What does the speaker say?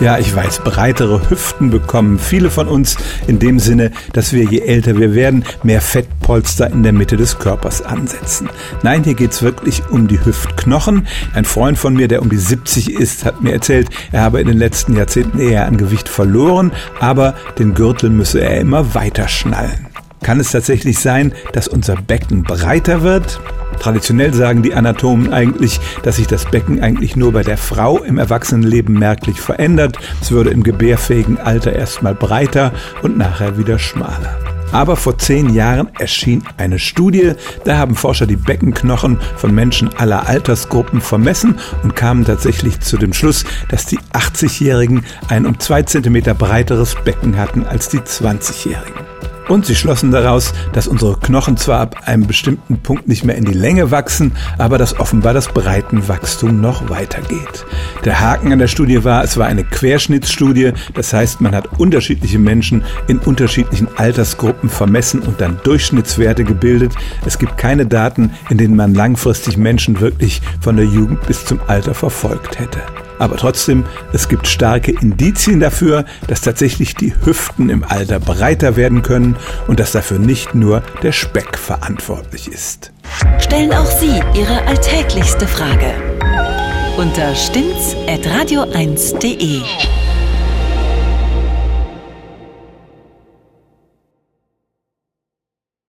Ja, ich weiß, breitere Hüften bekommen viele von uns in dem Sinne, dass wir je älter wir werden, mehr Fettpolster in der Mitte des Körpers ansetzen. Nein, hier geht's wirklich um die Hüftknochen. Ein Freund von mir, der um die 70 ist, hat mir erzählt, er habe in den letzten Jahrzehnten eher an Gewicht verloren, aber den Gürtel müsse er immer weiter schnallen. Kann es tatsächlich sein, dass unser Becken breiter wird? Traditionell sagen die Anatomen eigentlich, dass sich das Becken eigentlich nur bei der Frau im Erwachsenenleben merklich verändert. Es würde im gebärfähigen Alter erstmal breiter und nachher wieder schmaler. Aber vor zehn Jahren erschien eine Studie, da haben Forscher die Beckenknochen von Menschen aller Altersgruppen vermessen und kamen tatsächlich zu dem Schluss, dass die 80-Jährigen ein um zwei Zentimeter breiteres Becken hatten als die 20-Jährigen. Und sie schlossen daraus, dass unsere Knochen zwar ab einem bestimmten Punkt nicht mehr in die Länge wachsen, aber dass offenbar das Breitenwachstum noch weitergeht. Der Haken an der Studie war, es war eine Querschnittsstudie, das heißt, man hat unterschiedliche Menschen in unterschiedlichen Altersgruppen vermessen und dann Durchschnittswerte gebildet. Es gibt keine Daten, in denen man langfristig Menschen wirklich von der Jugend bis zum Alter verfolgt hätte. Aber trotzdem, es gibt starke Indizien dafür, dass tatsächlich die Hüften im Alter breiter werden können und dass dafür nicht nur der Speck verantwortlich ist. Stellen auch Sie Ihre alltäglichste Frage unter stimmtz.radio1.de.